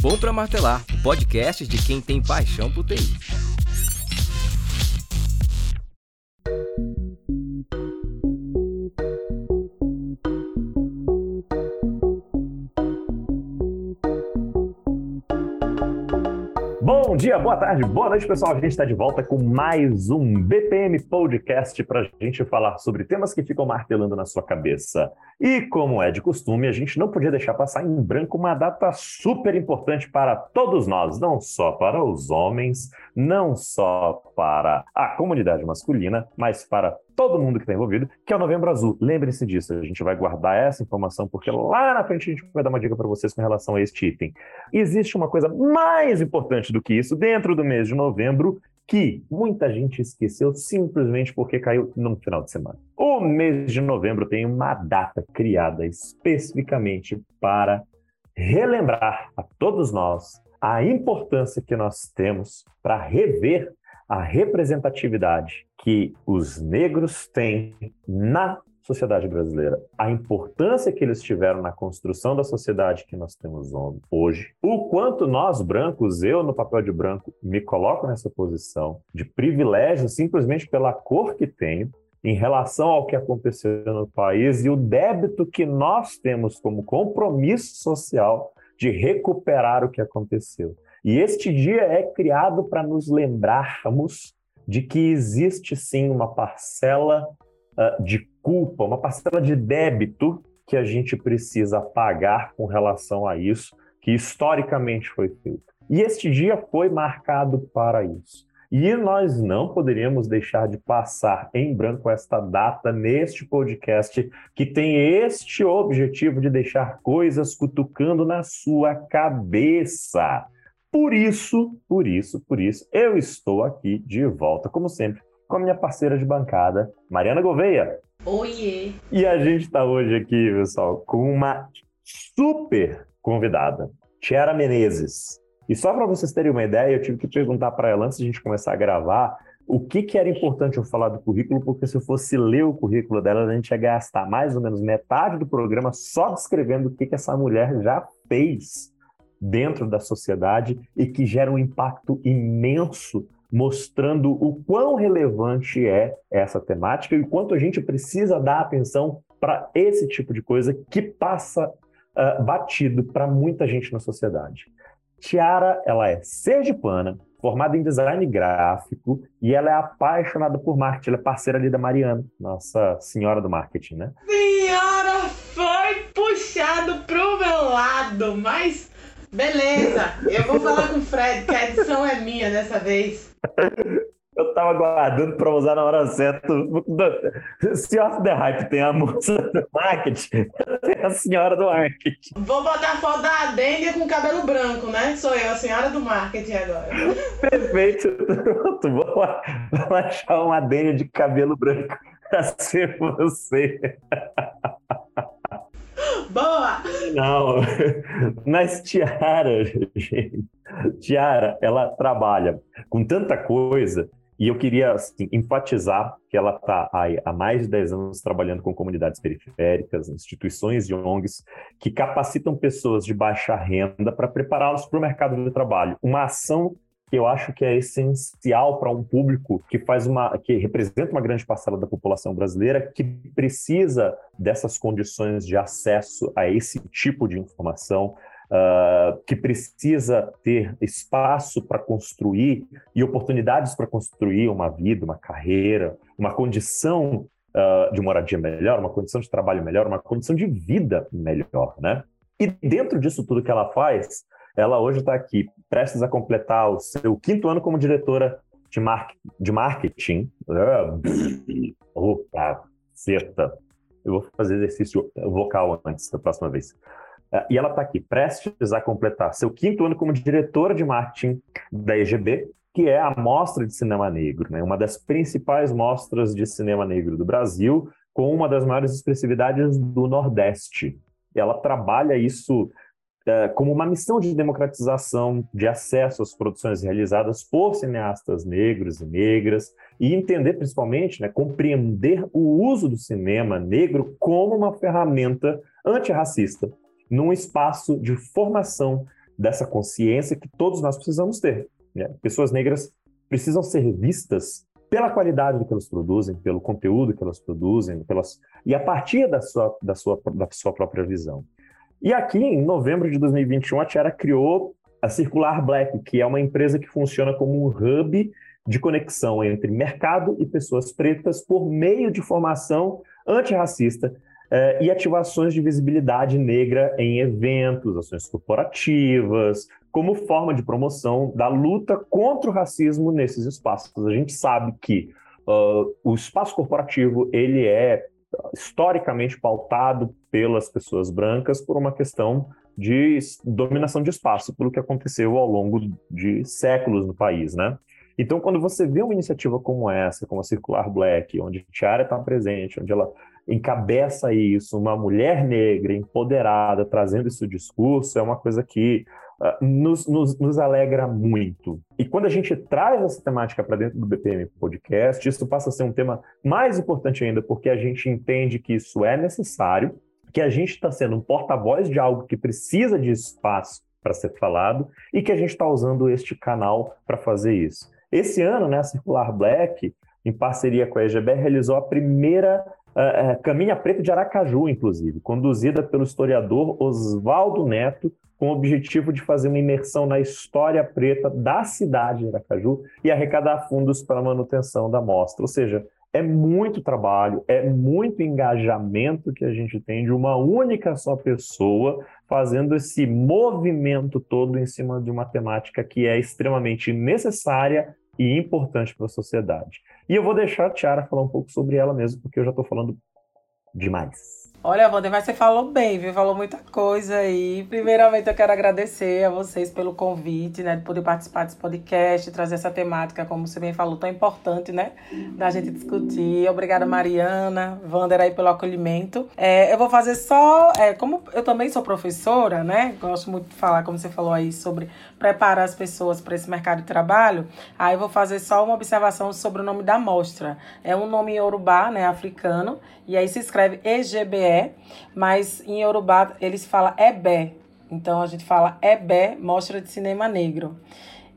Bom para Martelar, o podcast de quem tem paixão por TI. Dia, boa tarde, boa noite, pessoal. A gente está de volta com mais um BPM Podcast para a gente falar sobre temas que ficam martelando na sua cabeça. E como é de costume, a gente não podia deixar passar em branco uma data super importante para todos nós, não só para os homens, não só para a comunidade masculina, mas para todo mundo que está envolvido, que é o Novembro Azul. Lembrem-se disso, a gente vai guardar essa informação, porque lá na frente a gente vai dar uma dica para vocês com relação a este item. existe uma coisa mais importante do que isso dentro do mês de novembro, que muita gente esqueceu simplesmente porque caiu no final de semana. O mês de novembro tem uma data criada especificamente para relembrar a todos nós a importância que nós temos para rever a representatividade que os negros têm na sociedade brasileira, a importância que eles tiveram na construção da sociedade que nós temos hoje, o quanto nós brancos, eu no papel de branco, me coloco nessa posição de privilégio simplesmente pela cor que tenho, em relação ao que aconteceu no país e o débito que nós temos como compromisso social de recuperar o que aconteceu. E este dia é criado para nos lembrarmos de que existe sim uma parcela uh, de culpa, uma parcela de débito que a gente precisa pagar com relação a isso, que historicamente foi feito. E este dia foi marcado para isso. E nós não poderíamos deixar de passar em branco esta data neste podcast que tem este objetivo de deixar coisas cutucando na sua cabeça. Por isso, por isso, por isso, eu estou aqui de volta, como sempre, com a minha parceira de bancada, Mariana Gouveia. Oiê! E a gente está hoje aqui, pessoal, com uma super convidada, Tiara Menezes. E só para vocês terem uma ideia, eu tive que perguntar para ela antes de a gente começar a gravar o que, que era importante eu falar do currículo, porque se eu fosse ler o currículo dela, a gente ia gastar mais ou menos metade do programa só descrevendo o que, que essa mulher já fez dentro da sociedade e que gera um impacto imenso, mostrando o quão relevante é essa temática e o quanto a gente precisa dar atenção para esse tipo de coisa que passa uh, batido para muita gente na sociedade. Tiara, ela é sergipana, formada em design gráfico e ela é apaixonada por marketing. Ela é parceira ali da Mariana, nossa senhora do marketing, né? Senhora, foi puxado pro meu lado, mas beleza. Eu vou falar com o Fred, que a edição é minha dessa vez. Eu tava aguardando para usar na hora certa. Se off the hype tem a moça do marketing, tem a senhora do marketing. Vou botar a foto da Adênia com cabelo branco, né? Sou eu, a senhora do marketing agora. Perfeito. Pronto, vou, vou achar uma Adênia de cabelo branco para ser você. Boa! Não, mas Tiara, gente, Tiara, ela trabalha com tanta coisa e eu queria assim, enfatizar que ela está há mais de 10 anos trabalhando com comunidades periféricas, instituições e ONGs que capacitam pessoas de baixa renda para prepará-los para o mercado de trabalho. Uma ação que eu acho que é essencial para um público que faz uma que representa uma grande parcela da população brasileira que precisa dessas condições de acesso a esse tipo de informação, uh, que precisa ter espaço para construir e oportunidades para construir uma vida, uma carreira, uma condição uh, de moradia melhor, uma condição de trabalho melhor, uma condição de vida melhor, né? E dentro disso tudo que ela faz, ela hoje está aqui, prestes a completar o seu quinto ano como diretora de, mar de marketing. Opa, seta. Eu vou fazer exercício vocal antes da próxima vez. Uh, e ela está aqui, prestes a completar seu quinto ano como diretora de marketing da EGB, que é a Mostra de Cinema Negro, né? uma das principais mostras de cinema negro do Brasil, com uma das maiores expressividades do Nordeste. Ela trabalha isso como uma missão de democratização de acesso às produções realizadas por cineastas negros e negras, e entender principalmente, né, compreender o uso do cinema negro como uma ferramenta antirracista num espaço de formação dessa consciência que todos nós precisamos ter. Né? Pessoas negras precisam ser vistas pela qualidade do que elas produzem, pelo conteúdo que elas produzem, pelas... e a partir da sua, da, sua, da sua própria visão. E aqui, em novembro de 2021, a Tiara criou a Circular Black, que é uma empresa que funciona como um hub de conexão entre mercado e pessoas pretas por meio de formação antirracista eh, e ativações de visibilidade negra em eventos, ações corporativas, como forma de promoção da luta contra o racismo nesses espaços. A gente sabe que uh, o espaço corporativo ele é historicamente pautado pelas pessoas brancas por uma questão de dominação de espaço, pelo que aconteceu ao longo de séculos no país, né? Então, quando você vê uma iniciativa como essa, como a Circular Black, onde Tiara está presente, onde ela encabeça isso, uma mulher negra empoderada trazendo esse discurso, é uma coisa que nos, nos, nos, alegra muito. E quando a gente traz essa temática para dentro do BPM Podcast, isso passa a ser um tema mais importante ainda, porque a gente entende que isso é necessário, que a gente está sendo um porta-voz de algo que precisa de espaço para ser falado e que a gente está usando este canal para fazer isso. Esse ano, né, a Circular Black, em parceria com a EGBR, realizou a primeira uh, uh, Caminha Preta de Aracaju, inclusive, conduzida pelo historiador Oswaldo Neto, com o objetivo de fazer uma imersão na história preta da cidade de Aracaju e arrecadar fundos para a manutenção da mostra. Ou seja, é muito trabalho, é muito engajamento que a gente tem de uma única só pessoa fazendo esse movimento todo em cima de uma temática que é extremamente necessária e importante para a sociedade. E eu vou deixar a Tiara falar um pouco sobre ela mesmo, porque eu já estou falando demais. Olha, Wander, mas você falou bem, viu? Falou muita coisa aí. Primeiramente, eu quero agradecer a vocês pelo convite, né? De poder participar desse podcast, trazer essa temática, como você bem falou, tão importante, né? Da gente discutir. Obrigada, Mariana, Wander aí pelo acolhimento. É, eu vou fazer só... É, como eu também sou professora, né? Gosto muito de falar, como você falou aí, sobre preparar as pessoas para esse mercado de trabalho. Aí eu vou fazer só uma observação sobre o nome da mostra. É um nome em né? Africano. E aí se escreve EGBE mas em Yorubá eles falam Ebé. Então a gente fala Ebé, Mostra de Cinema Negro.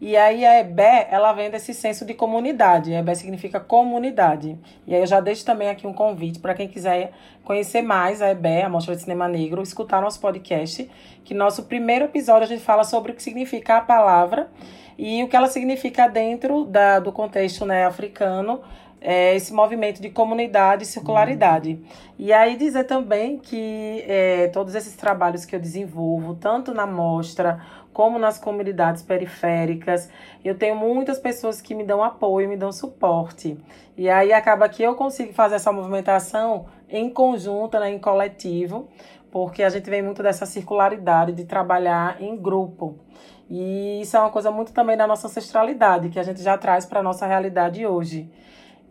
E aí a EBé, ela vem desse senso de comunidade. EBé significa comunidade. E aí eu já deixo também aqui um convite para quem quiser conhecer mais a EBé, a Mostra de Cinema Negro, escutar nosso podcast, que nosso primeiro episódio a gente fala sobre o que significa a palavra e o que ela significa dentro da, do contexto né, africano é, esse movimento de comunidade e circularidade. E aí dizer também que é, todos esses trabalhos que eu desenvolvo, tanto na mostra como nas comunidades periféricas, eu tenho muitas pessoas que me dão apoio, me dão suporte. E aí acaba que eu consigo fazer essa movimentação em conjunto, né, em coletivo, porque a gente vem muito dessa circularidade de trabalhar em grupo. E isso é uma coisa muito também da nossa ancestralidade, que a gente já traz para a nossa realidade hoje.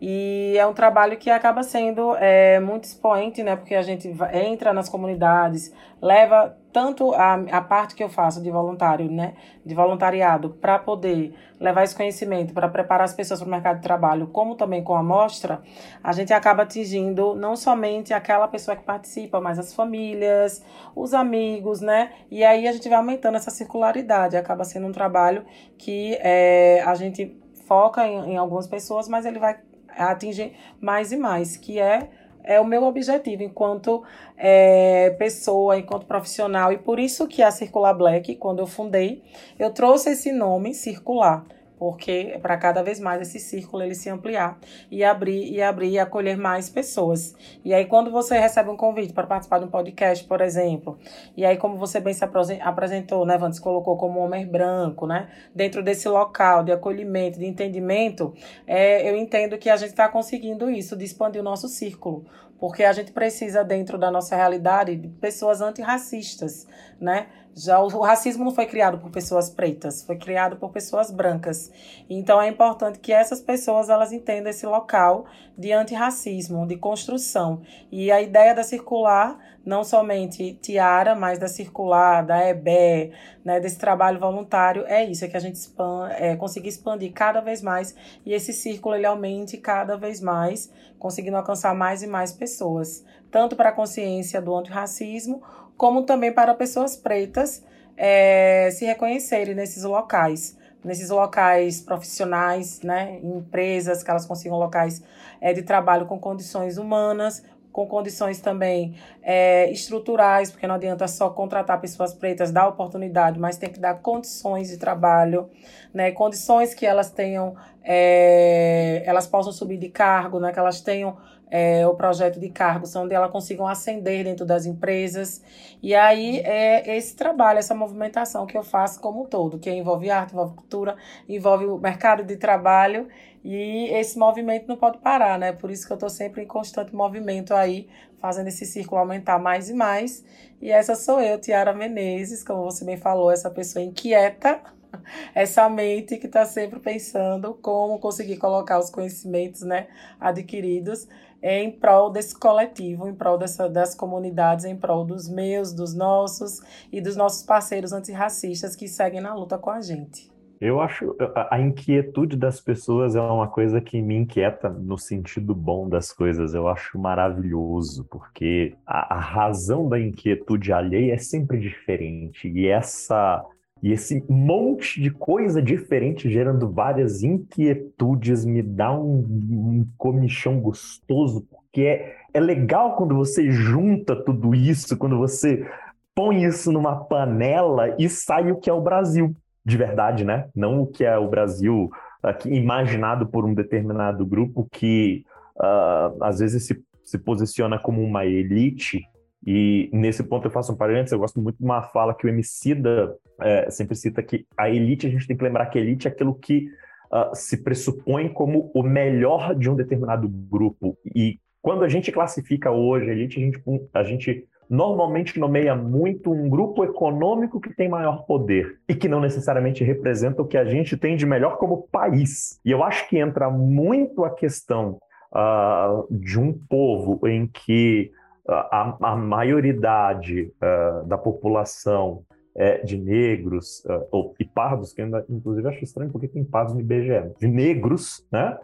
E é um trabalho que acaba sendo é, muito expoente, né? Porque a gente entra nas comunidades, leva tanto a, a parte que eu faço de voluntário, né? De voluntariado, para poder levar esse conhecimento, para preparar as pessoas para o mercado de trabalho, como também com a mostra, a gente acaba atingindo não somente aquela pessoa que participa, mas as famílias, os amigos, né? E aí a gente vai aumentando essa circularidade. Acaba sendo um trabalho que é, a gente foca em, em algumas pessoas, mas ele vai atingir mais e mais, que é é o meu objetivo enquanto é, pessoa, enquanto profissional. E por isso que a Circular Black, quando eu fundei, eu trouxe esse nome circular porque para cada vez mais esse círculo ele se ampliar e abrir e abrir e acolher mais pessoas. E aí quando você recebe um convite para participar de um podcast, por exemplo, e aí como você bem se apresentou, né, Vandes colocou como homem branco, né, dentro desse local de acolhimento, de entendimento, é, eu entendo que a gente está conseguindo isso, de expandir o nosso círculo, porque a gente precisa dentro da nossa realidade de pessoas antirracistas, né? Já o, o, racismo não foi criado por pessoas pretas, foi criado por pessoas brancas. Então é importante que essas pessoas elas entendam esse local de antirracismo, de construção. E a ideia da circular, não somente Tiara, mas da circular, da EBE, né, desse trabalho voluntário, é isso, é que a gente expand, é, conseguir expandir cada vez mais e esse círculo ele aumente cada vez mais, conseguindo alcançar mais e mais pessoas tanto para a consciência do antirracismo, como também para pessoas pretas é, se reconhecerem nesses locais nesses locais profissionais, né, empresas, que elas consigam locais é, de trabalho com condições humanas, com condições também é, estruturais, porque não adianta só contratar pessoas pretas, dar oportunidade, mas tem que dar condições de trabalho, né, condições que elas tenham, é, elas possam subir de cargo, né, que elas tenham é, o projeto de cargos, onde elas consigam ascender dentro das empresas. E aí é esse trabalho, essa movimentação que eu faço como um todo, que envolve arte, envolve cultura, envolve o mercado de trabalho. E esse movimento não pode parar, né? Por isso que eu estou sempre em constante movimento aí, fazendo esse círculo aumentar mais e mais. E essa sou eu, Tiara Menezes, como você bem falou, essa pessoa inquieta, essa mente que está sempre pensando como conseguir colocar os conhecimentos né, adquiridos em prol desse coletivo, em prol dessa, das comunidades, em prol dos meus, dos nossos e dos nossos parceiros antirracistas que seguem na luta com a gente. Eu acho a inquietude das pessoas é uma coisa que me inquieta no sentido bom das coisas. Eu acho maravilhoso, porque a, a razão da inquietude alheia é sempre diferente. E essa e esse monte de coisa diferente gerando várias inquietudes me dá um, um comichão gostoso, porque é, é legal quando você junta tudo isso, quando você põe isso numa panela e sai o que é o Brasil, de verdade, né? Não o que é o Brasil aqui, imaginado por um determinado grupo que uh, às vezes se, se posiciona como uma elite e nesse ponto eu faço um parênteses, eu gosto muito de uma fala que o Emicida é, sempre cita que a elite, a gente tem que lembrar que a elite é aquilo que uh, se pressupõe como o melhor de um determinado grupo. E quando a gente classifica hoje a elite, a gente, a gente normalmente nomeia muito um grupo econômico que tem maior poder e que não necessariamente representa o que a gente tem de melhor como país. E eu acho que entra muito a questão uh, de um povo em que a, a maioridade uh, da população é, de negros uh, ou, e pardos, que ainda, inclusive acho estranho porque tem pardos no IBGE, de negros, né?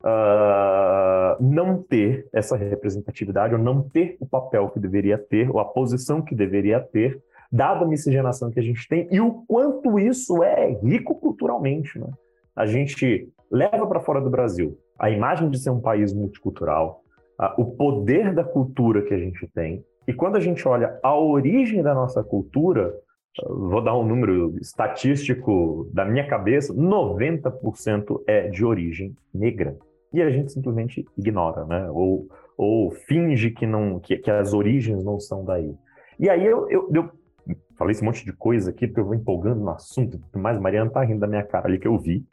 Uh, não ter essa representatividade ou não ter o papel que deveria ter ou a posição que deveria ter, dada a miscigenação que a gente tem e o quanto isso é rico culturalmente. Né? A gente leva para fora do Brasil a imagem de ser um país multicultural, o poder da cultura que a gente tem. E quando a gente olha a origem da nossa cultura, vou dar um número estatístico da minha cabeça, 90% é de origem negra. E a gente simplesmente ignora, né? Ou, ou finge que, não, que, que as origens não são daí. E aí eu, eu, eu falei esse monte de coisa aqui, porque eu vou empolgando no assunto, mas a Mariana tá rindo da minha cara ali, que eu vi,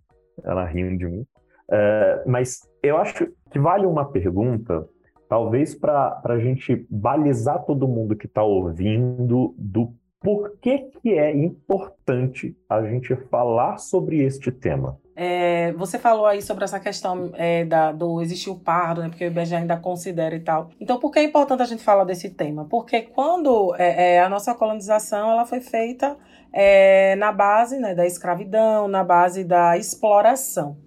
ela rindo de mim. Uh, mas eu acho que vale uma pergunta talvez para a gente balizar todo mundo que está ouvindo do porquê que é importante a gente falar sobre este tema. É, você falou aí sobre essa questão é, da, do existir o pardo, né, porque o IBGE ainda considera e tal. Então, por que é importante a gente falar desse tema? Porque quando é, é a nossa colonização ela foi feita é, na base né, da escravidão, na base da exploração.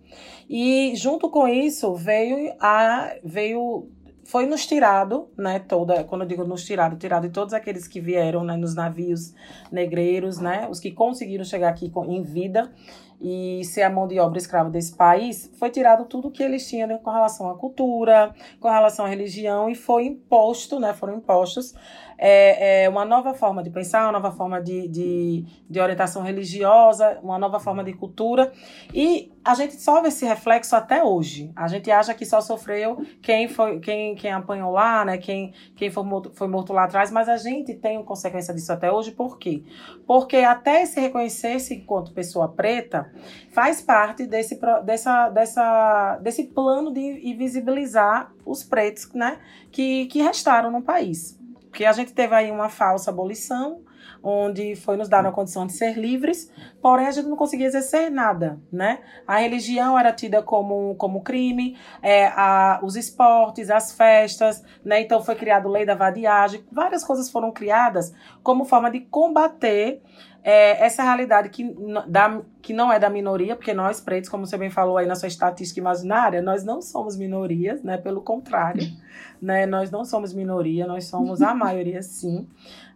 E junto com isso veio a veio foi nos tirado, né, toda, quando eu digo nos tirado, tirado de todos aqueles que vieram, né, nos navios negreiros, né, os que conseguiram chegar aqui em vida e ser a mão de obra escrava desse país, foi tirado tudo que eles tinham né, com relação à cultura, com relação à religião e foi imposto, né, foram impostos é, é uma nova forma de pensar, uma nova forma de, de, de orientação religiosa, uma nova forma de cultura. E a gente só vê esse reflexo até hoje. A gente acha que só sofreu quem foi quem, quem apanhou lá, né? Quem, quem foi, morto, foi morto lá atrás, mas a gente tem consequência disso até hoje, por quê? Porque até se reconhecer-se enquanto pessoa preta faz parte desse, dessa, dessa, desse plano de invisibilizar os pretos né? que, que restaram no país. Porque a gente teve aí uma falsa abolição, onde foi nos dada a condição de ser livres, porém a gente não conseguia exercer nada, né? A religião era tida como, como crime, é, a, os esportes, as festas, né? Então foi criado lei da vadiagem, várias coisas foram criadas como forma de combater é, essa realidade que, da, que não é da minoria, porque nós pretos, como você bem falou aí na sua estatística imaginária, nós não somos minorias, né? Pelo contrário, né? Nós não somos minoria, nós somos a maioria sim,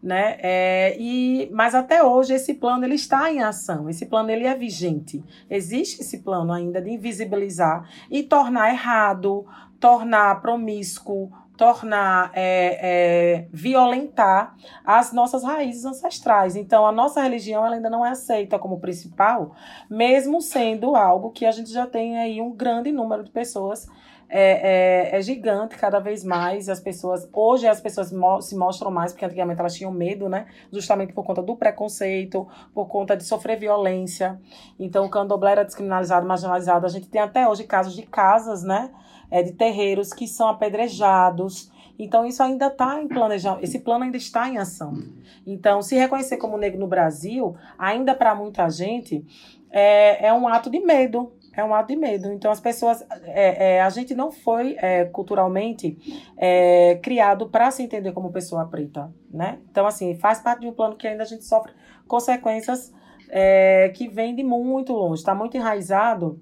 né? É, e, mas até hoje esse plano ele está em ação, esse plano ele é vigente. Existe esse plano ainda de invisibilizar e tornar errado, tornar promíscuo, tornar, é, é, violentar as nossas raízes ancestrais. Então, a nossa religião ela ainda não é aceita como principal, mesmo sendo algo que a gente já tem aí um grande número de pessoas é, é, é, gigante cada vez mais. As pessoas hoje as pessoas mo se mostram mais porque antigamente elas tinham medo, né? Justamente por conta do preconceito, por conta de sofrer violência. Então o candomblé era descriminalizado, marginalizado. A gente tem até hoje casos de casas, né? É, de terreiros que são apedrejados. Então, isso ainda está em planejamento, esse plano ainda está em ação. Então, se reconhecer como negro no Brasil, ainda para muita gente, é, é um ato de medo, é um ato de medo. Então, as pessoas. É, é, a gente não foi é, culturalmente é, criado para se entender como pessoa preta, né? Então, assim, faz parte de um plano que ainda a gente sofre consequências é, que vêm de muito longe. Está muito enraizado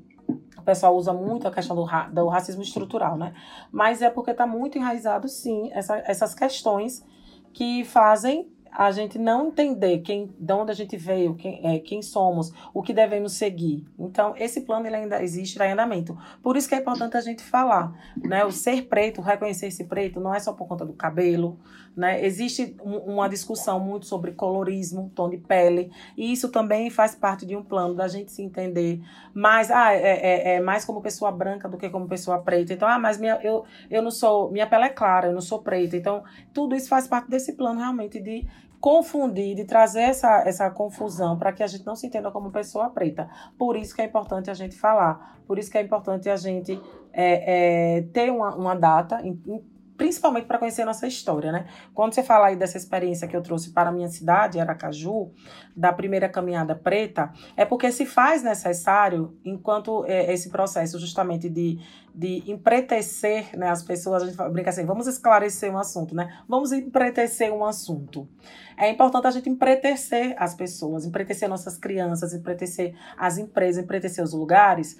o pessoal usa muito a questão do, ra do racismo estrutural, né? Mas é porque está muito enraizado, sim, essa, essas questões que fazem a gente não entender quem, de onde a gente veio, quem, é, quem somos, o que devemos seguir. Então, esse plano ele ainda existe, está em andamento. Por isso que é importante a gente falar, né? O ser preto, reconhecer esse preto, não é só por conta do cabelo, né? Existe um, uma discussão muito sobre colorismo, tom de pele, e isso também faz parte de um plano da gente se entender mais, ah, é, é, é mais como pessoa branca do que como pessoa preta. Então, ah, mas minha, eu, eu não sou, minha pele é clara, eu não sou preta. Então, tudo isso faz parte desse plano realmente de confundir, de trazer essa, essa confusão para que a gente não se entenda como pessoa preta. Por isso que é importante a gente falar, por isso que é importante a gente é, é, ter uma, uma data, principalmente para conhecer nossa história, né? Quando você fala aí dessa experiência que eu trouxe para a minha cidade, Aracaju, da primeira caminhada preta, é porque se faz necessário, enquanto é, esse processo justamente de, de empretecer né, as pessoas, a gente brinca assim, vamos esclarecer um assunto, né? Vamos empretecer um assunto. É importante a gente empretecer as pessoas, empretecer nossas crianças, empretecer as empresas, empretecer os lugares,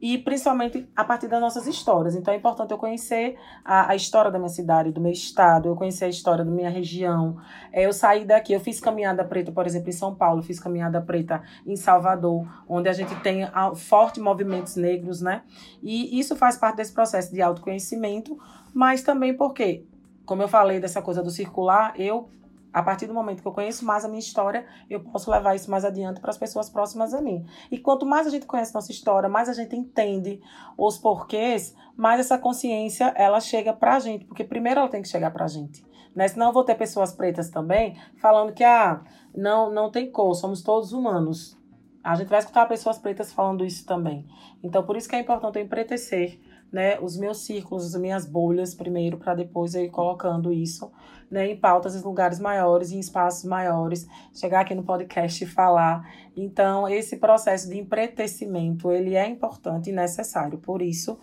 e principalmente a partir das nossas histórias. Então é importante eu conhecer a, a, história da minha cidade, do meu estado, eu conhecer a história da minha região. É, eu saí daqui, eu fiz caminhada preta, por exemplo, em São Paulo, fiz caminhada preta em Salvador, onde a gente tem fortes movimentos negros, né? E isso faz parte desse processo de autoconhecimento, mas também porque, como eu falei dessa coisa do circular, eu a partir do momento que eu conheço mais a minha história, eu posso levar isso mais adiante para as pessoas próximas a mim. E quanto mais a gente conhece nossa história, mais a gente entende os porquês, mais essa consciência ela chega para a gente, porque primeiro ela tem que chegar para a gente. Né? Senão eu vou ter pessoas pretas também falando que ah, não, não tem cor, somos todos humanos. A gente vai escutar pessoas pretas falando isso também. Então, por isso que é importante eu empretecer né, os meus círculos, as minhas bolhas primeiro, para depois eu ir colocando isso né, em pautas em lugares maiores, em espaços maiores, chegar aqui no podcast e falar. Então, esse processo de empretecimento, ele é importante e necessário. Por isso,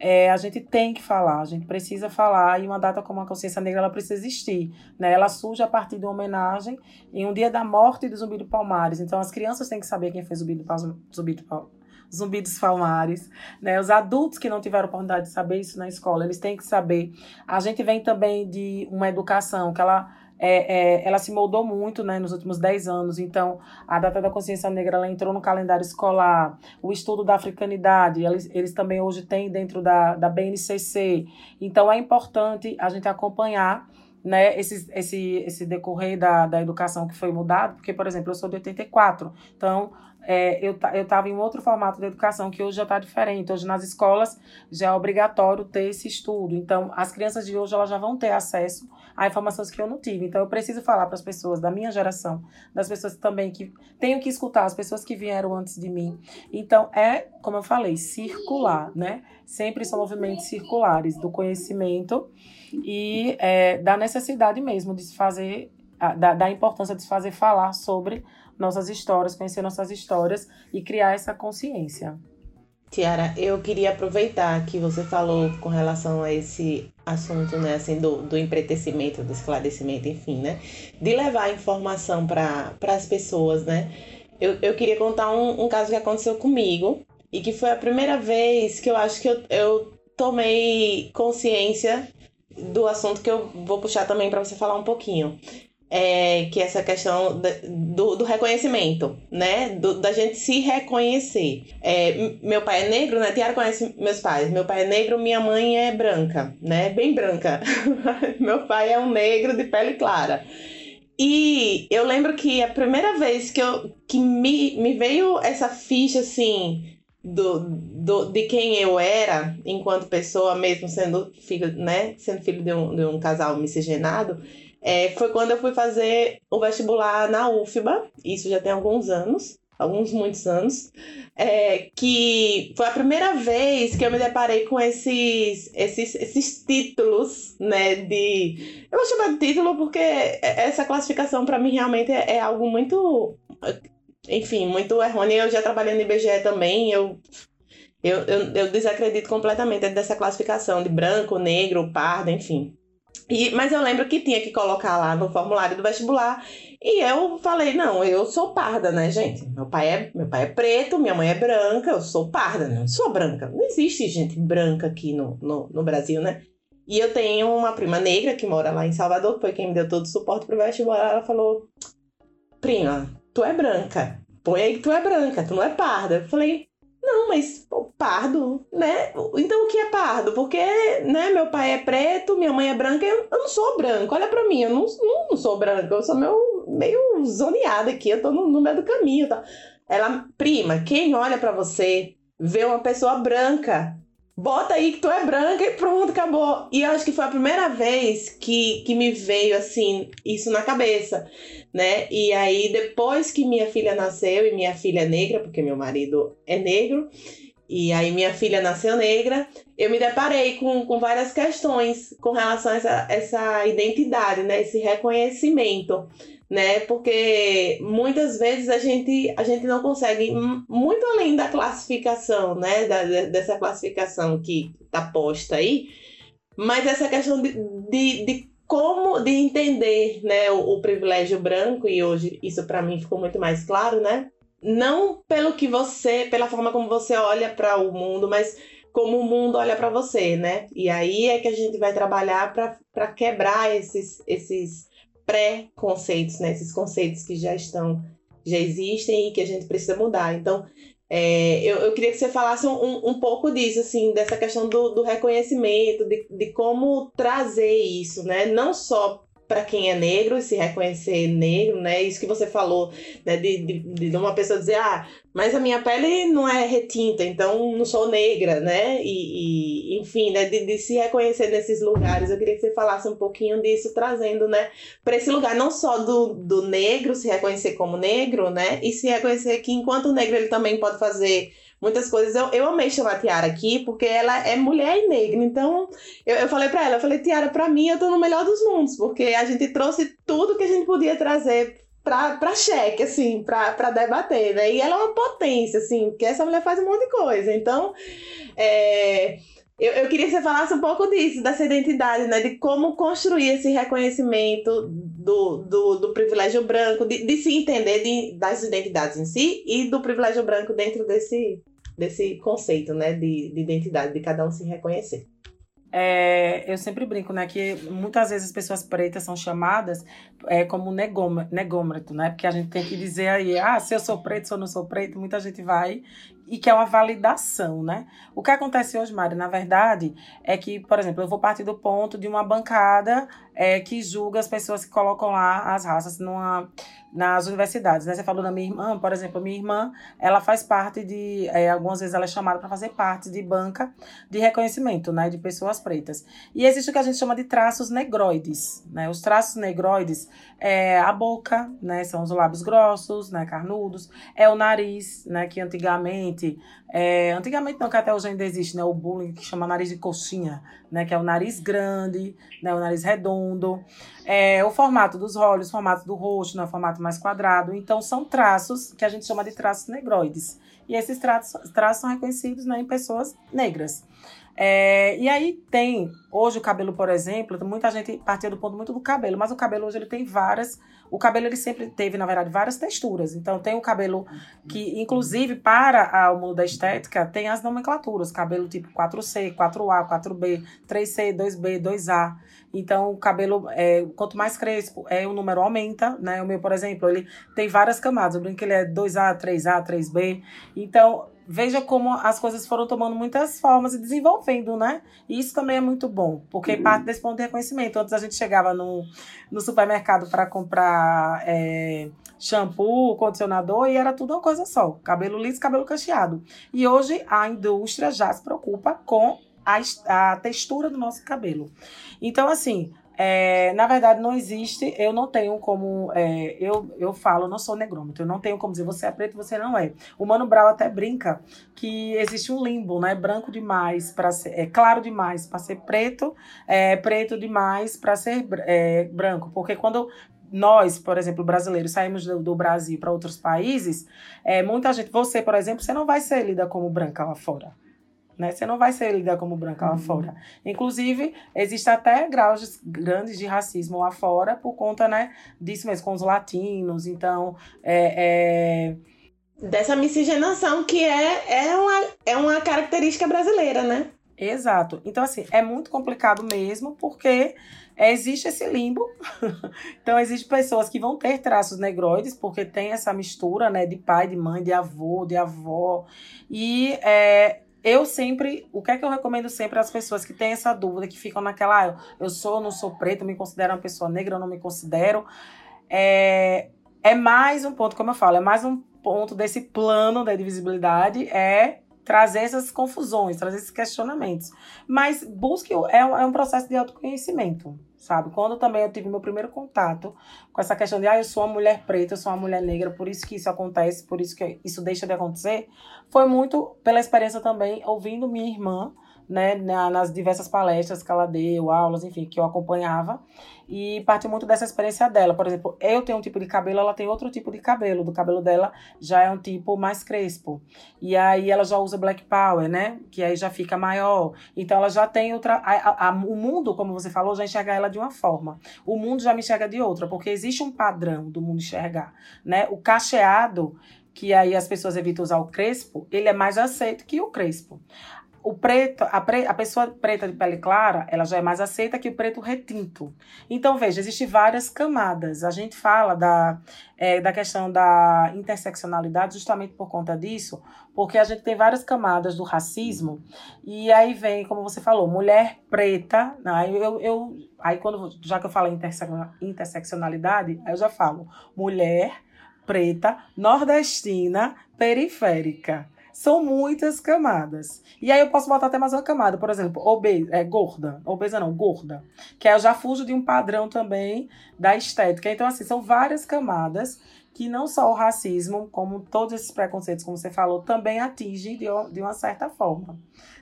é, a gente tem que falar, a gente precisa falar, e uma data como a Consciência Negra, ela precisa existir. Né? Ela surge a partir de uma homenagem em um dia da morte do Zumbi do Palmares. Então, as crianças têm que saber quem foi Zumbi do, Palmares Zumbi dos Palmares, né? Os adultos que não tiveram oportunidade de saber isso na escola, eles têm que saber. A gente vem também de uma educação que ela é, é, ela se moldou muito né, nos últimos 10 anos. Então, a data da consciência negra ela entrou no calendário escolar, o estudo da africanidade, eles, eles também hoje têm dentro da, da BNCC. Então, é importante a gente acompanhar né, esse, esse, esse decorrer da, da educação que foi mudado, porque, por exemplo, eu sou de 84, então é, eu eu estava em outro formato de educação que hoje já está diferente. Hoje nas escolas já é obrigatório ter esse estudo. Então, as crianças de hoje elas já vão ter acesso a informações que eu não tive. Então, eu preciso falar para as pessoas da minha geração, das pessoas também que tenho que escutar, as pessoas que vieram antes de mim. Então, é, como eu falei, circular, né? Sempre são movimentos circulares do conhecimento e é, da necessidade mesmo de se fazer, da, da importância de se fazer falar sobre nossas histórias, conhecer nossas histórias e criar essa consciência. Tiara, eu queria aproveitar que você falou com relação a esse assunto, né, assim, do, do empretecimento, do esclarecimento, enfim, né, de levar informação para as pessoas, né. Eu, eu queria contar um, um caso que aconteceu comigo e que foi a primeira vez que eu acho que eu, eu tomei consciência do assunto que eu vou puxar também para você falar um pouquinho é, que é essa questão do, do reconhecimento, né? Do, da gente se reconhecer. É, meu pai é negro, né? Tiara conhece meus pais. Meu pai é negro, minha mãe é branca, né? Bem branca. meu pai é um negro de pele clara. E eu lembro que a primeira vez que, eu, que me, me veio essa ficha assim do, do, de quem eu era enquanto pessoa, mesmo sendo filho, né? Sendo filho de um, de um casal miscigenado é, foi quando eu fui fazer o vestibular na UFBA, isso já tem alguns anos, alguns muitos anos, é, que foi a primeira vez que eu me deparei com esses, esses, esses títulos, né, de... Eu vou chamar de título porque essa classificação para mim realmente é, é, algo muito, enfim, muito errôneo. Eu já trabalhei no IBGE também, eu eu, eu, eu, desacredito completamente dessa classificação de branco, negro, pardo, enfim. E, mas eu lembro que tinha que colocar lá no formulário do vestibular. E eu falei, não, eu sou parda, né, gente? Meu pai é, meu pai é preto, minha mãe é branca, eu sou parda, não sou branca. Não existe gente branca aqui no, no, no Brasil, né? E eu tenho uma prima negra que mora lá em Salvador, que foi quem me deu todo o suporte pro vestibular. Ela falou: Prima, tu é branca. Põe aí que tu é branca, tu não é parda. Eu falei: Não, mas pardo, né? Então o que é pardo? Porque, né, meu pai é preto, minha mãe é branca, eu, eu não sou branco. Olha para mim, eu não, não, sou branca, eu sou meio, meio zoneada aqui, eu tô no, no meio do caminho, tá? Ela, prima, quem olha para você vê uma pessoa branca, bota aí que tu é branca e pronto, acabou. E eu acho que foi a primeira vez que, que me veio assim isso na cabeça, né? E aí depois que minha filha nasceu e minha filha é negra, porque meu marido é negro, e aí minha filha nasceu negra, eu me deparei com, com várias questões com relação a essa, essa identidade, né? Esse reconhecimento, né? Porque muitas vezes a gente, a gente não consegue, muito além da classificação, né? Da, dessa classificação que está posta aí, mas essa questão de, de, de como de entender né, o, o privilégio branco, e hoje isso para mim ficou muito mais claro, né? não pelo que você, pela forma como você olha para o mundo, mas como o mundo olha para você, né? E aí é que a gente vai trabalhar para quebrar esses, esses pré-conceitos, né? Esses conceitos que já estão, já existem e que a gente precisa mudar. Então, é, eu, eu, queria que você falasse um, um pouco disso, assim, dessa questão do, do reconhecimento, de, de como trazer isso, né? Não só para quem é negro e se reconhecer negro, né? Isso que você falou, né? De, de, de, uma pessoa dizer, ah, mas a minha pele não é retinta, então não sou negra, né? E, e enfim, né? De, de, se reconhecer nesses lugares. Eu queria que você falasse um pouquinho disso, trazendo, né? Para esse lugar, não só do, do negro se reconhecer como negro, né? E se reconhecer que enquanto negro ele também pode fazer muitas coisas. Eu, eu amei chamar a Tiara aqui, porque ela é mulher e negra. Então, eu, eu falei para ela, eu falei, Tiara, para mim eu tô no melhor dos mundos, porque a gente trouxe tudo que a gente podia trazer pra cheque, assim, pra debater, né? E ela é uma potência, assim, porque essa mulher faz um monte de coisa. Então, é, eu, eu queria que você falasse um pouco disso, dessa identidade, né? De como construir esse reconhecimento do, do, do privilégio branco, de, de se entender de, das identidades em si e do privilégio branco dentro desse, desse conceito, né, de, de identidade, de cada um se reconhecer. É, eu sempre brinco, né, que muitas vezes as pessoas pretas são chamadas é, como negômetro, né, porque a gente tem que dizer aí, ah, se eu sou preto, se eu não sou preto, muita gente vai e que é uma validação, né? O que acontece hoje, Mari, na verdade, é que, por exemplo, eu vou partir do ponto de uma bancada é, que julga as pessoas que colocam lá as raças numa nas universidades, né? Você falou da minha irmã, por exemplo, minha irmã, ela faz parte de, é, algumas vezes ela é chamada para fazer parte de banca de reconhecimento, né, de pessoas pretas. E existe o que a gente chama de traços negroides, né? Os traços negroides é a boca, né, são os lábios grossos, né, carnudos, é o nariz, né, que antigamente é, antigamente não, que até hoje ainda existe, né? O bullying que chama nariz de coxinha, né? Que é o nariz grande, né? O nariz redondo. É, o formato dos olhos, o formato do rosto, né? O formato mais quadrado. Então, são traços que a gente chama de traços negroides. E esses traços, traços são reconhecidos né, em pessoas negras. É, e aí tem, hoje o cabelo, por exemplo, muita gente partia do ponto muito do cabelo, mas o cabelo hoje ele tem várias, o cabelo ele sempre teve, na verdade, várias texturas. Então tem o cabelo que, inclusive, para o mundo da estética, tem as nomenclaturas, cabelo tipo 4C, 4A, 4B, 3C, 2B, 2A. Então, o cabelo, é, quanto mais crespo, é, o número aumenta, né? O meu, por exemplo, ele tem várias camadas. Eu brinco que ele é 2A, 3A, 3B. Então, veja como as coisas foram tomando muitas formas e desenvolvendo, né? E isso também é muito bom, porque uhum. parte desse ponto de reconhecimento. Antes a gente chegava no, no supermercado para comprar é, shampoo, condicionador e era tudo uma coisa só: cabelo liso, cabelo cacheado. E hoje a indústria já se preocupa com a, a textura do nosso cabelo. Então, assim, é, na verdade, não existe, eu não tenho como. É, eu, eu falo, não sou negrômetro, eu não tenho como dizer você é preto, você não é. O Mano Brown até brinca que existe um limbo, né? Branco demais para ser. É claro demais para ser preto, é preto demais para ser é, branco. Porque quando nós, por exemplo, brasileiros, saímos do, do Brasil para outros países, é, muita gente, você, por exemplo, você não vai ser lida como branca lá fora. Né? Você não vai ser lida como branca lá uhum. fora. Inclusive, existe até graus grandes de racismo lá fora por conta né, disso mesmo, com os latinos. Então, é, é... Dessa miscigenação que é, é, uma, é uma característica brasileira, né? Exato. Então, assim, é muito complicado mesmo, porque existe esse limbo. então, existem pessoas que vão ter traços negroides, porque tem essa mistura, né, de pai, de mãe, de avô, de avó. E é, eu sempre, o que é que eu recomendo sempre às pessoas que têm essa dúvida, que ficam naquela, ah, eu sou, não sou preto, me considero uma pessoa negra, eu não me considero. É, é mais um ponto, como eu falo, é mais um ponto desse plano da divisibilidade, é trazer essas confusões, trazer esses questionamentos. Mas busque, é, é um processo de autoconhecimento sabe? Quando também eu tive meu primeiro contato com essa questão de, ah, eu sou uma mulher preta, eu sou uma mulher negra, por isso que isso acontece, por isso que isso deixa de acontecer, foi muito pela experiência também ouvindo minha irmã né, nas diversas palestras que ela deu, aulas, enfim, que eu acompanhava. E partiu muito dessa experiência dela. Por exemplo, eu tenho um tipo de cabelo, ela tem outro tipo de cabelo. Do cabelo dela já é um tipo mais crespo. E aí ela já usa Black Power, né? Que aí já fica maior. Então ela já tem outra. A, a, a, o mundo, como você falou, já enxerga ela de uma forma. O mundo já me enxerga de outra, porque existe um padrão do mundo enxergar, né? O cacheado que aí as pessoas evitam usar o crespo, ele é mais aceito que o crespo o preto, a, pre, a pessoa preta de pele clara, ela já é mais aceita que o preto retinto. Então, veja, existem várias camadas. A gente fala da, é, da questão da interseccionalidade justamente por conta disso, porque a gente tem várias camadas do racismo, e aí vem, como você falou, mulher preta, aí eu, eu aí quando, já que eu falo interseccionalidade, aí eu já falo mulher preta, nordestina, periférica. São muitas camadas. E aí eu posso botar até mais uma camada, por exemplo, obesa, é, gorda. Obesa não, gorda. Que eu já fujo de um padrão também da estética. Então, assim, são várias camadas que não só o racismo, como todos esses preconceitos, como você falou, também atingem de, de uma certa forma,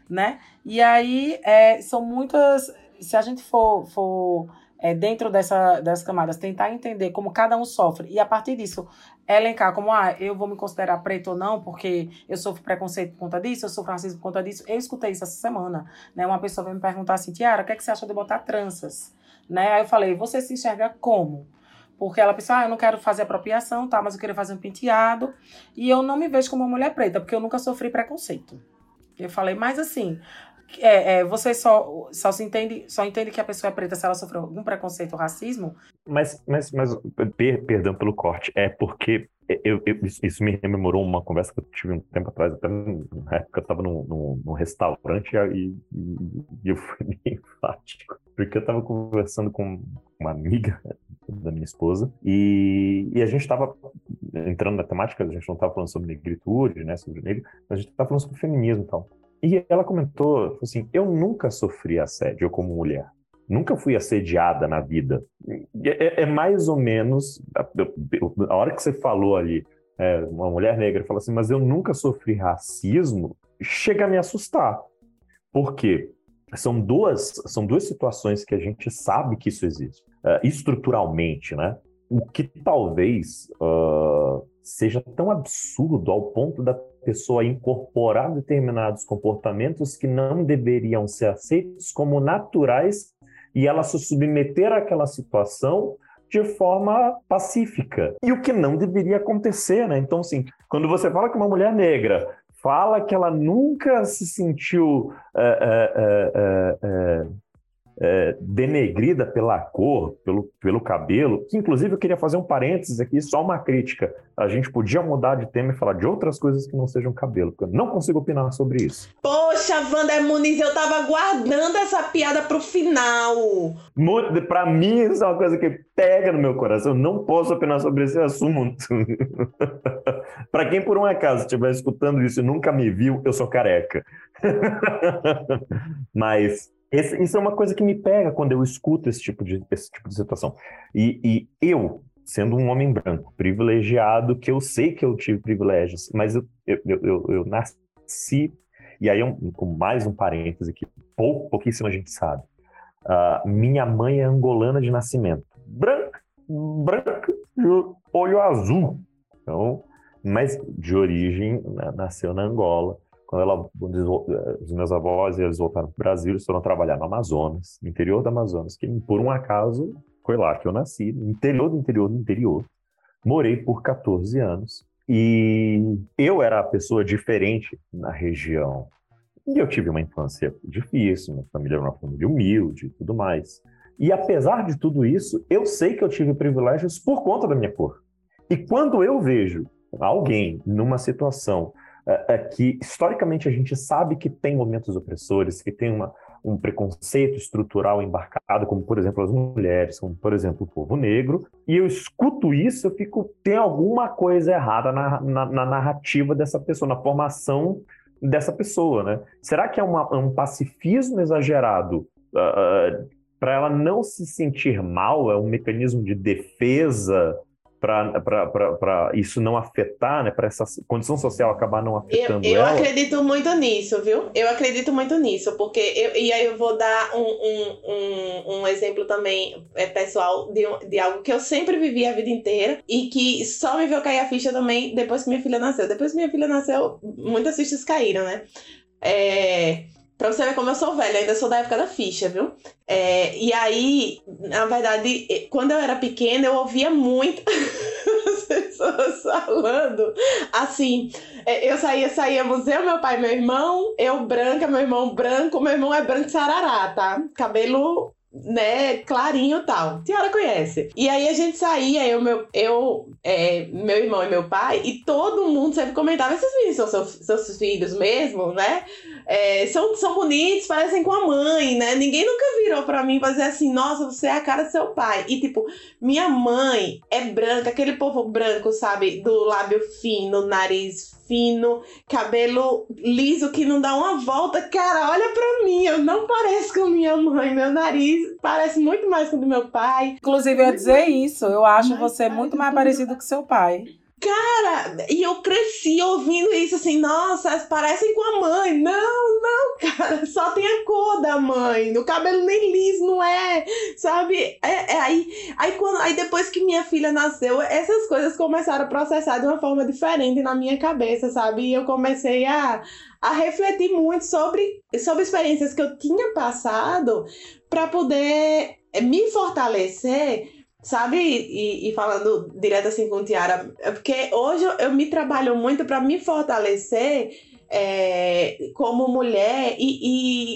né? E aí, é, são muitas... Se a gente for, for é, dentro dessa, dessas camadas, tentar entender como cada um sofre e a partir disso elencar como, ah, eu vou me considerar preto ou não porque eu sofro preconceito por conta disso, eu sofro racismo por conta disso. Eu escutei isso essa semana, né? Uma pessoa veio me perguntar assim, Tiara, o que, é que você acha de botar tranças? Né? Aí eu falei, você se enxerga como? Porque ela pensou, ah, eu não quero fazer apropriação, tá, mas eu queria fazer um penteado. E eu não me vejo como uma mulher preta, porque eu nunca sofri preconceito. Eu falei, mas assim, é, é, você só, só se entende, só entende que a pessoa é preta se ela sofreu algum preconceito ou racismo? Mas, mas, mas per, perdão pelo corte, é porque eu, eu, isso me rememorou uma conversa que eu tive um tempo atrás, até na época eu estava num, num, num, restaurante e, e, e, eu fui bem enfático, porque eu estava conversando com uma amiga da minha esposa e, e a gente estava entrando na temática, a gente não estava falando sobre negritude, né, sobre negro, a gente estava falando sobre feminismo e tal. E ela comentou assim: eu nunca sofri assédio como mulher. Nunca fui assediada na vida. É, é mais ou menos. A, a hora que você falou ali, é, uma mulher negra, fala assim, mas eu nunca sofri racismo, chega a me assustar. Por quê? São duas, são duas situações que a gente sabe que isso existe, uh, estruturalmente, né? O que talvez uh, seja tão absurdo ao ponto da pessoa incorporar determinados comportamentos que não deveriam ser aceitos como naturais e ela se submeter àquela situação de forma pacífica. E o que não deveria acontecer, né? Então, assim, quando você fala que uma mulher negra fala que ela nunca se sentiu é, é, é, é, denegrida pela cor, pelo, pelo cabelo, que inclusive eu queria fazer um parênteses aqui, só uma crítica. A gente podia mudar de tema e falar de outras coisas que não sejam cabelo, porque eu não consigo opinar sobre isso. Poxa, Wander Muniz, eu tava guardando essa piada pro final. Para mim, isso é uma coisa que pega no meu coração. Eu não posso opinar sobre esse assunto. Para quem por um acaso estiver escutando isso e nunca me viu, eu sou careca. Mas esse, isso é uma coisa que me pega quando eu escuto esse tipo de, esse tipo de situação. E, e eu, sendo um homem branco, privilegiado, que eu sei que eu tive privilégios, mas eu, eu, eu, eu nasci, e aí um, com mais um parêntese que pou, pouquíssima gente sabe. Uh, minha mãe é angolana de nascimento. Branca, branca, olho azul. Então, mas de origem, né, nasceu na Angola quando ela, eh, os meus avós eles voltaram para o Brasil, eles foram trabalhar no Amazonas, no interior do Amazonas, que por um acaso foi lá que eu nasci, no interior do interior do interior. Morei por 14 anos e eu era a pessoa diferente na região. E eu tive uma infância difícil, minha família era uma família humilde e tudo mais. E apesar de tudo isso, eu sei que eu tive privilégios por conta da minha cor. E quando eu vejo alguém numa situação é, é que historicamente a gente sabe que tem momentos opressores, que tem uma, um preconceito estrutural embarcado, como por exemplo as mulheres, como por exemplo o povo negro, e eu escuto isso, eu fico, tem alguma coisa errada na, na, na narrativa dessa pessoa, na formação dessa pessoa, né? Será que é uma, um pacifismo exagerado uh, uh para ela não se sentir mal? É um mecanismo de defesa para isso não afetar, né, para essa condição social acabar não afetando eu, eu ela? Eu acredito muito nisso, viu? Eu acredito muito nisso, porque eu, e aí eu vou dar um, um, um, um exemplo também é, pessoal de, de algo que eu sempre vivi a vida inteira e que só me veio cair a ficha também depois que minha filha nasceu. Depois que minha filha nasceu, muitas fichas caíram, né? É, Pra você ver como eu sou velha, ainda sou da época da ficha, viu? É, e aí, na verdade, quando eu era pequena, eu ouvia muito as pessoas falando assim. É, eu saía, saíamos eu, meu pai, meu irmão, eu branca, meu irmão branco, meu irmão é branco sarará, tá? Cabelo né, clarinho tal. A senhora conhece. E aí a gente saía, eu, meu, eu é, meu irmão e meu pai, e todo mundo sempre comentava: esses meninos são seus, seus filhos mesmo, né? É, são, são bonitos, parecem com a mãe, né? Ninguém nunca virou para mim dizer assim: nossa, você é a cara do seu pai. E tipo, minha mãe é branca, aquele povo branco, sabe? Do lábio fino, nariz fino, cabelo liso que não dá uma volta. Cara, olha pra mim, eu não pareço com minha mãe. Meu nariz parece muito mais com o do meu pai. Inclusive, eu ia dizer isso. Eu acho você muito mais parecido com seu pai. Cara, e eu cresci ouvindo isso assim, nossa, parecem com a mãe. Não, não, cara, só tem a cor da mãe. O cabelo nem liso, não é, sabe? É, é, aí, aí, quando, aí depois que minha filha nasceu, essas coisas começaram a processar de uma forma diferente na minha cabeça, sabe? E eu comecei a, a refletir muito sobre, sobre experiências que eu tinha passado para poder me fortalecer Sabe? E, e, falando direto assim com Tiara, é porque hoje eu, eu me trabalho muito para me fortalecer é, como mulher e,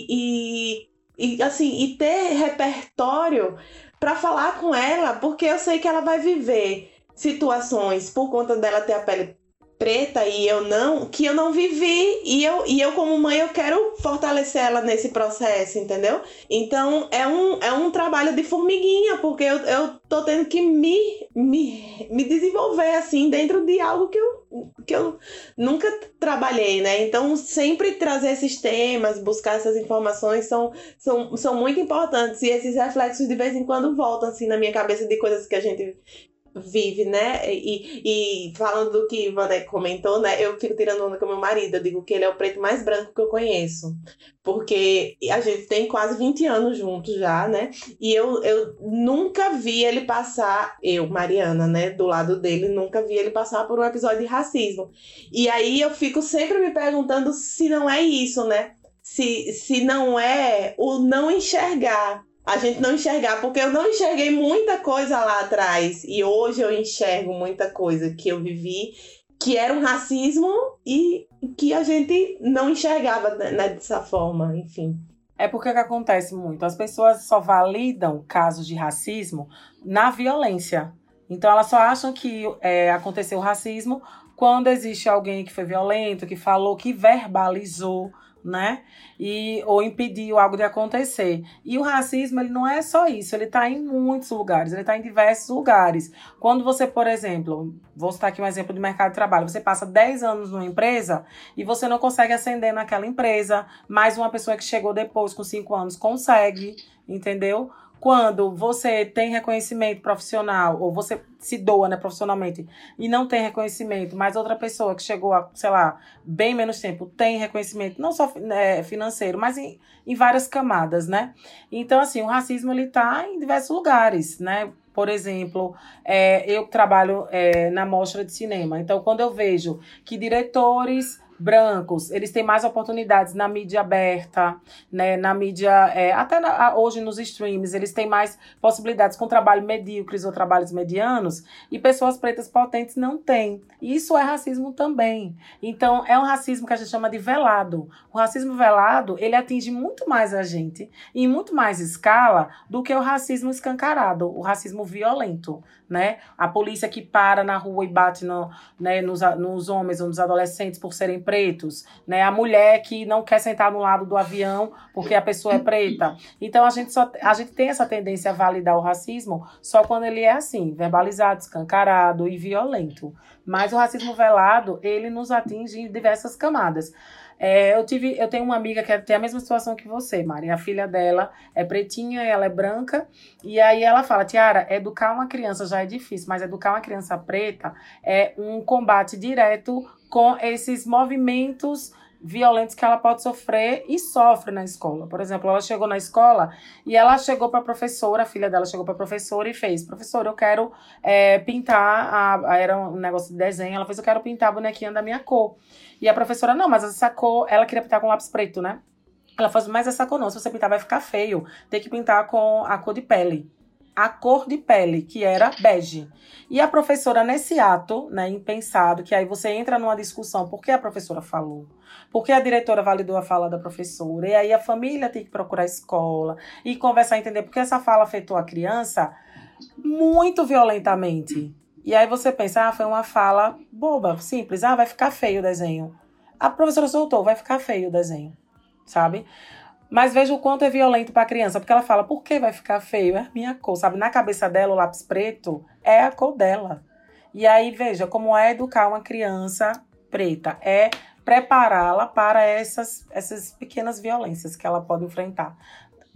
e, e, assim, e ter repertório para falar com ela, porque eu sei que ela vai viver situações por conta dela ter a pele preta e eu não, que eu não vivi e eu, e eu como mãe eu quero fortalecer ela nesse processo, entendeu? Então é um, é um trabalho de formiguinha, porque eu, eu tô tendo que me, me, me desenvolver assim dentro de algo que eu, que eu nunca trabalhei, né? Então sempre trazer esses temas, buscar essas informações são, são, são muito importantes e esses reflexos de vez em quando voltam assim na minha cabeça de coisas que a gente vive, né? E, e falando do que Vanek comentou, né? Eu fico tirando onda com meu marido. Eu digo que ele é o preto mais branco que eu conheço. Porque a gente tem quase 20 anos juntos já, né? E eu, eu nunca vi ele passar, eu, Mariana, né? Do lado dele, nunca vi ele passar por um episódio de racismo. E aí eu fico sempre me perguntando se não é isso, né? Se, se não é o não enxergar a gente não enxergar, porque eu não enxerguei muita coisa lá atrás e hoje eu enxergo muita coisa que eu vivi que era um racismo e que a gente não enxergava né, dessa forma, enfim. É porque que acontece muito. As pessoas só validam casos de racismo na violência. Então elas só acham que é, aconteceu racismo quando existe alguém que foi violento, que falou, que verbalizou né? E, ou impediu algo de acontecer. E o racismo, ele não é só isso, ele está em muitos lugares, ele está em diversos lugares. Quando você, por exemplo, vou citar aqui um exemplo de mercado de trabalho, você passa 10 anos numa empresa e você não consegue ascender naquela empresa, mas uma pessoa que chegou depois com 5 anos consegue, entendeu? Quando você tem reconhecimento profissional, ou você se doa né, profissionalmente e não tem reconhecimento, mas outra pessoa que chegou a, sei lá, bem menos tempo tem reconhecimento, não só é, financeiro, mas em, em várias camadas, né? Então, assim, o racismo ele tá em diversos lugares, né? Por exemplo, é, eu trabalho é, na mostra de cinema. Então, quando eu vejo que diretores brancos, eles têm mais oportunidades na mídia aberta, né, na mídia, é, até na, hoje nos streams, eles têm mais possibilidades com trabalho medíocres ou trabalhos medianos, e pessoas pretas potentes não têm. Isso é racismo também. Então, é um racismo que a gente chama de velado. O racismo velado, ele atinge muito mais a gente, em muito mais escala, do que o racismo escancarado, o racismo violento, né? A polícia que para na rua e bate no, né, nos, nos homens ou nos adolescentes por serem pretos, né? A mulher que não quer sentar no lado do avião porque a pessoa é preta. Então a gente só a gente tem essa tendência a validar o racismo só quando ele é assim, verbalizado, escancarado e violento. Mas o racismo velado, ele nos atinge em diversas camadas. É, eu tive, eu tenho uma amiga que tem a mesma situação que você, Mari. A filha dela é pretinha, ela é branca, e aí ela fala, Tiara, educar uma criança já é difícil, mas educar uma criança preta é um combate direto com esses movimentos violentos que ela pode sofrer e sofre na escola. Por exemplo, ela chegou na escola e ela chegou para a professora, a filha dela chegou para a professora e fez: professora, eu quero é, pintar, a, a, era um negócio de desenho, ela fez: eu quero pintar a bonequinha da minha cor. E a professora: não, mas essa cor, ela queria pintar com lápis preto, né? Ela falou: mas essa cor não, se você pintar vai ficar feio, tem que pintar com a cor de pele a cor de pele, que era bege. E a professora, nesse ato, né, impensado, que aí você entra numa discussão, por que a professora falou? Por que a diretora validou a fala da professora? E aí a família tem que procurar a escola e conversar, entender por que essa fala afetou a criança muito violentamente. E aí você pensa, ah, foi uma fala boba, simples, ah, vai ficar feio o desenho. A professora soltou, vai ficar feio o desenho, sabe? Mas veja o quanto é violento para a criança, porque ela fala, por que vai ficar feio? É a minha cor, sabe? Na cabeça dela, o lápis preto é a cor dela. E aí, veja como é educar uma criança preta. É prepará-la para essas, essas pequenas violências que ela pode enfrentar.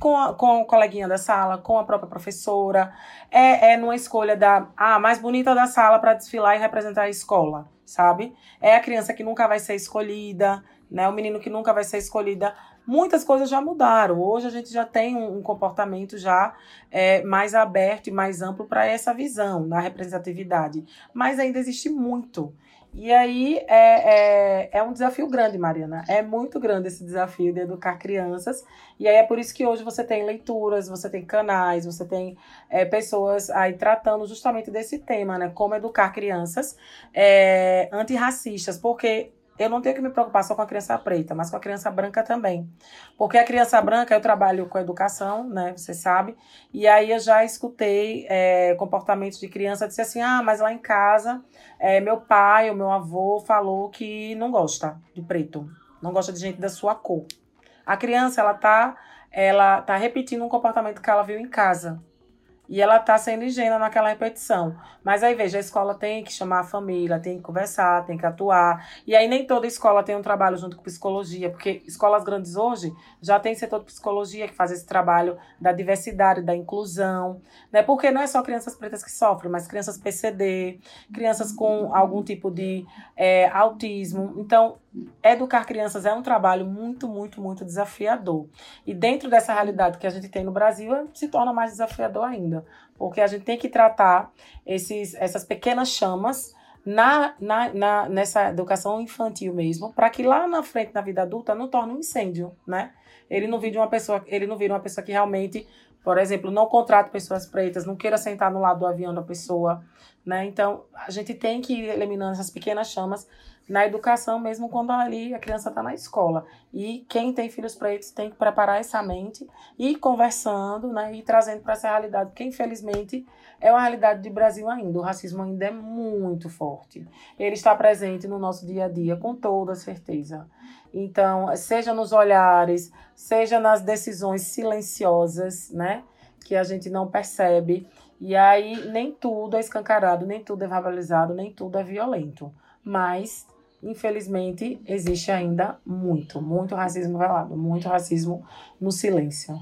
Com, a, com o coleguinha da sala, com a própria professora. É, é numa escolha da ah, mais bonita da sala para desfilar e representar a escola, sabe? É a criança que nunca vai ser escolhida, né? O menino que nunca vai ser escolhida muitas coisas já mudaram. Hoje a gente já tem um, um comportamento já é, mais aberto e mais amplo para essa visão da representatividade, mas ainda existe muito. E aí é, é, é, um desafio grande, Mariana. É muito grande esse desafio de educar crianças. E aí é por isso que hoje você tem leituras, você tem canais, você tem é, pessoas aí tratando justamente desse tema, né? Como educar crianças é, antirracistas. Porque eu não tenho que me preocupar só com a criança preta, mas com a criança branca também. Porque a criança branca, eu trabalho com educação, né? Você sabe. E aí eu já escutei é, comportamentos de criança dizer assim: ah, mas lá em casa, é, meu pai ou meu avô falou que não gosta de preto, não gosta de gente da sua cor. A criança, ela tá, ela tá repetindo um comportamento que ela viu em casa. E ela está sendo ingênua naquela repetição. Mas aí veja, a escola tem que chamar a família, tem que conversar, tem que atuar. E aí nem toda escola tem um trabalho junto com psicologia, porque escolas grandes hoje já tem setor de psicologia que faz esse trabalho da diversidade, da inclusão, né? Porque não é só crianças pretas que sofrem, mas crianças PCD, crianças com algum tipo de é, autismo. Então, educar crianças é um trabalho muito, muito, muito desafiador. E dentro dessa realidade que a gente tem no Brasil, se torna mais desafiador ainda porque a gente tem que tratar esses, essas pequenas chamas na, na, na, nessa educação infantil mesmo, para que lá na frente, na vida adulta, não torne um incêndio, né? Ele não vire uma pessoa, ele não vira uma pessoa que realmente, por exemplo, não contrate pessoas pretas, não queira sentar no lado do avião da pessoa, né? Então, a gente tem que ir eliminando essas pequenas chamas na educação, mesmo quando ali a criança está na escola. E quem tem filhos pretos tem que preparar essa mente e ir conversando, né, e trazendo para essa realidade, porque infelizmente é uma realidade do Brasil ainda. O racismo ainda é muito forte. Ele está presente no nosso dia a dia, com toda certeza. Então, seja nos olhares, seja nas decisões silenciosas, né, que a gente não percebe. E aí, nem tudo é escancarado, nem tudo é verbalizado, nem tudo é violento. Mas infelizmente, existe ainda muito, muito racismo velado, muito racismo no silêncio.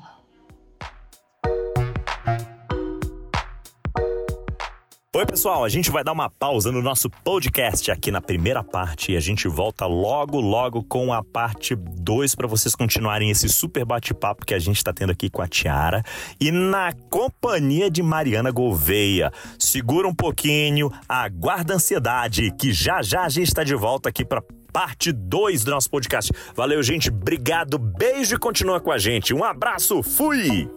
Oi, pessoal, a gente vai dar uma pausa no nosso podcast aqui na primeira parte e a gente volta logo, logo com a parte 2 para vocês continuarem esse super bate-papo que a gente está tendo aqui com a Tiara e na companhia de Mariana Gouveia. Segura um pouquinho, aguarda a ansiedade, que já já a gente está de volta aqui para parte 2 do nosso podcast. Valeu, gente, obrigado, beijo e continua com a gente. Um abraço, fui!